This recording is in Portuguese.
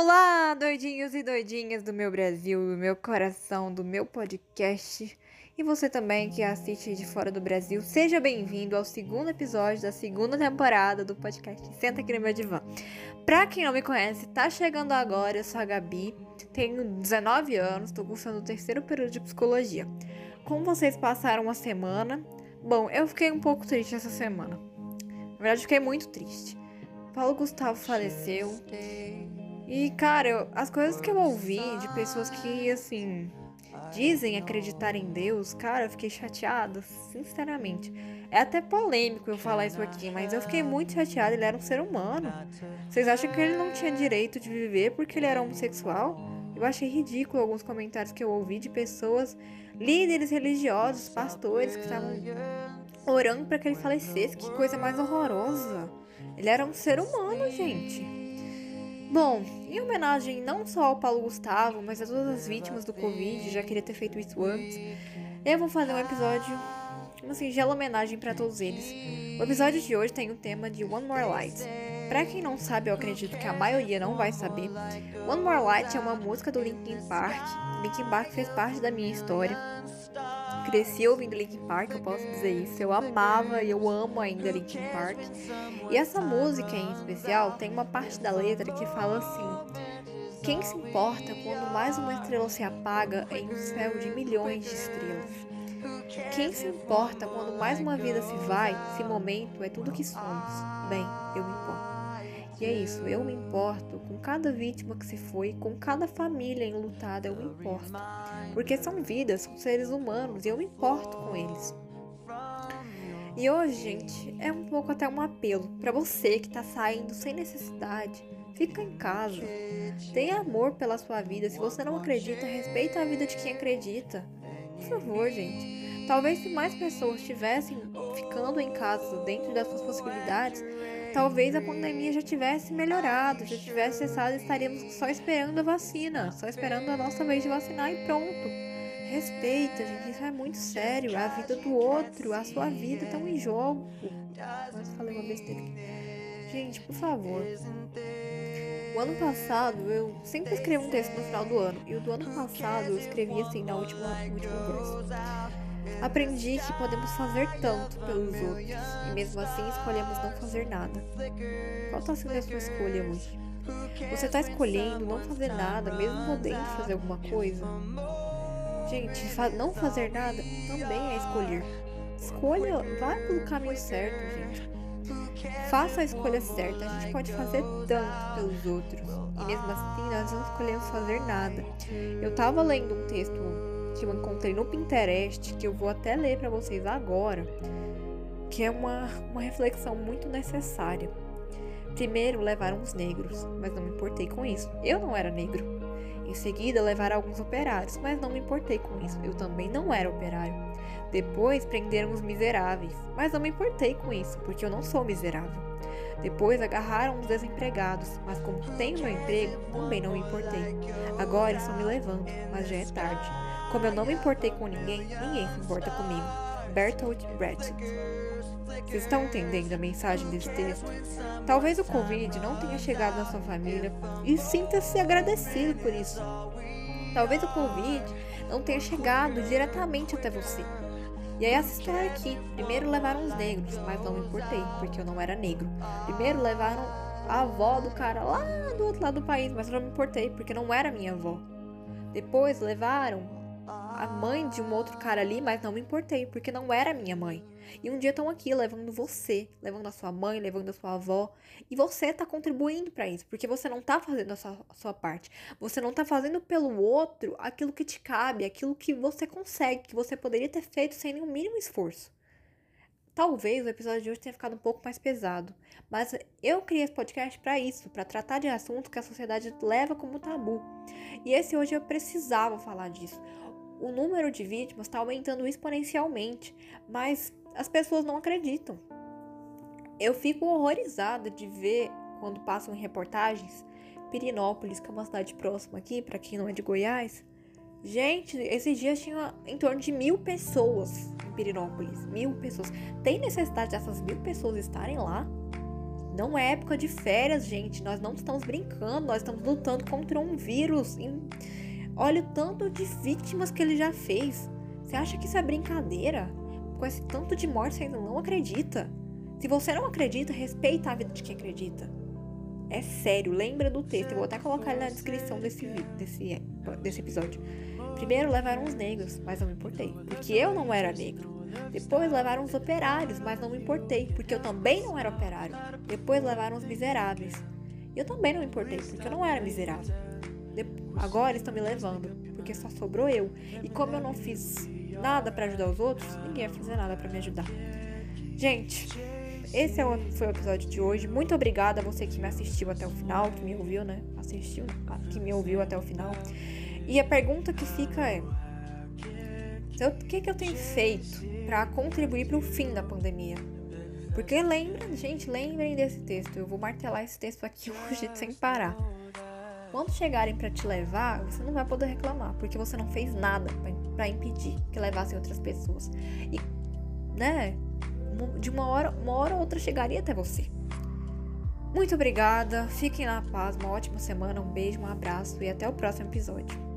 Olá, doidinhos e doidinhas do meu Brasil, do meu coração, do meu podcast. E você também que assiste de fora do Brasil, seja bem-vindo ao segundo episódio da segunda temporada do podcast Senta aqui no meu divã. Pra quem não me conhece, tá chegando agora, eu sou a Gabi, tenho 19 anos, tô cursando o terceiro período de psicologia. Como vocês passaram uma semana? Bom, eu fiquei um pouco triste essa semana. Na verdade, fiquei muito triste. Paulo Gustavo faleceu. E, cara, eu, as coisas que eu ouvi de pessoas que, assim, dizem acreditar em Deus, cara, eu fiquei chateada, sinceramente. É até polêmico eu falar isso aqui, mas eu fiquei muito chateada. Ele era um ser humano. Vocês acham que ele não tinha direito de viver porque ele era homossexual? Eu achei ridículo alguns comentários que eu ouvi de pessoas, líderes religiosos, pastores que estavam orando para que ele falecesse. Que coisa mais horrorosa. Ele era um ser humano, gente. Bom, em homenagem não só ao Paulo Gustavo, mas a todas as vítimas do Covid, já queria ter feito isso antes, eu vou fazer um episódio, uma singela homenagem para todos eles. O episódio de hoje tem o tema de One More Light. Pra quem não sabe, eu acredito que a maioria não vai saber. One More Light é uma música do Linkin Park. Linkin Park fez parte da minha história cresci ouvindo Linkin Park, eu posso dizer isso. Eu amava e eu amo ainda Linkin Park. E essa música em especial tem uma parte da letra que fala assim: Quem se importa quando mais uma estrela se apaga em um céu de milhões de estrelas? Quem se importa quando mais uma vida se vai, se momento é tudo que somos? Bem, eu me importo. E é isso, eu me importo com cada vítima que se foi, com cada família enlutada, eu me importo. Porque são vidas, são seres humanos e eu me importo com eles. E hoje, gente, é um pouco até um apelo para você que tá saindo sem necessidade. Fica em casa. Tenha amor pela sua vida. Se você não acredita, respeita a vida de quem acredita. Por favor, gente. Talvez se mais pessoas estivessem ficando em casa dentro das suas possibilidades, talvez a pandemia já tivesse melhorado, já tivesse cessado, estaríamos só esperando a vacina, só esperando a nossa vez de vacinar e pronto. Respeita, gente, isso é muito sério. A vida do outro, a sua vida estão em jogo. Nossa, falei uma besteira aqui. Gente, por favor. O ano passado, eu sempre escrevo um texto no final do ano. E o do ano passado eu escrevi assim na última, última verso. Aprendi que podemos fazer tanto pelos outros e mesmo assim escolhemos não fazer nada. Qual está sendo a sua escolha hoje? Você está escolhendo não fazer nada, mesmo podendo fazer alguma coisa? Gente, não fazer nada também é escolher. Escolha, vai pelo caminho certo, gente. Faça a escolha certa. A gente pode fazer tanto pelos outros e mesmo assim nós não escolhemos fazer nada. Eu tava lendo um texto que eu encontrei no Pinterest, que eu vou até ler para vocês agora, que é uma, uma reflexão muito necessária. Primeiro levaram os negros, mas não me importei com isso. Eu não era negro. Em seguida levaram alguns operários, mas não me importei com isso. Eu também não era operário. Depois prenderam os miseráveis, mas não me importei com isso, porque eu não sou miserável. Depois agarraram os desempregados, mas como tenho meu emprego, também não me importei. Agora estão me levando, mas já é tarde. Como eu não me importei com ninguém, ninguém se importa comigo. Bertolt Brecht. Vocês estão entendendo a mensagem desse texto? Talvez o Covid não tenha chegado na sua família e sinta-se agradecido por isso. Talvez o Covid não tenha chegado diretamente até você. E aí essa história aqui. Primeiro levaram os negros, mas não me importei, porque eu não era negro. Primeiro levaram a avó do cara lá do outro lado do país, mas eu não me importei, porque não era minha avó. Depois levaram a mãe de um outro cara ali, mas não me importei, porque não era minha mãe. E um dia estão aqui levando você, levando a sua mãe, levando a sua avó, e você tá contribuindo para isso, porque você não tá fazendo a sua, a sua parte. Você não tá fazendo pelo outro aquilo que te cabe, aquilo que você consegue, que você poderia ter feito sem nenhum mínimo esforço. Talvez o episódio de hoje tenha ficado um pouco mais pesado, mas eu criei esse podcast para isso, para tratar de assuntos que a sociedade leva como tabu. E esse hoje eu precisava falar disso o número de vítimas está aumentando exponencialmente, mas as pessoas não acreditam. Eu fico horrorizada de ver quando passam em reportagens Pirinópolis, que é uma cidade próxima aqui, para quem não é de Goiás. Gente, esses dias tinha em torno de mil pessoas em Pirinópolis. Mil pessoas. Tem necessidade dessas mil pessoas estarem lá? Não é época de férias, gente. Nós não estamos brincando, nós estamos lutando contra um vírus. Olha o tanto de vítimas que ele já fez. Você acha que isso é brincadeira? Com esse tanto de morte, você ainda não acredita. Se você não acredita, respeita a vida de quem acredita. É sério, lembra do texto. Eu vou até colocar ele na descrição desse, desse, desse episódio. Primeiro levaram os negros, mas não me importei, porque eu não era negro. Depois levaram os operários, mas não me importei, porque eu também não era operário. Depois levaram os miseráveis. E eu também não me importei, porque eu não era miserável. Agora estão me levando, porque só sobrou eu. E como eu não fiz nada para ajudar os outros, ninguém vai fazer nada para me ajudar. Gente, esse é foi o episódio de hoje. Muito obrigada a você que me assistiu até o final, que me ouviu, né? Assistiu, que me ouviu até o final. E a pergunta que fica é: o que, que eu tenho feito para contribuir para o fim da pandemia? Porque lembra, gente, lembrem desse texto. Eu vou martelar esse texto aqui hoje sem parar. Quando chegarem para te levar, você não vai poder reclamar, porque você não fez nada para impedir que levassem outras pessoas. E, né, de uma hora, uma hora ou outra chegaria até você. Muito obrigada, fiquem na paz, uma ótima semana, um beijo, um abraço e até o próximo episódio.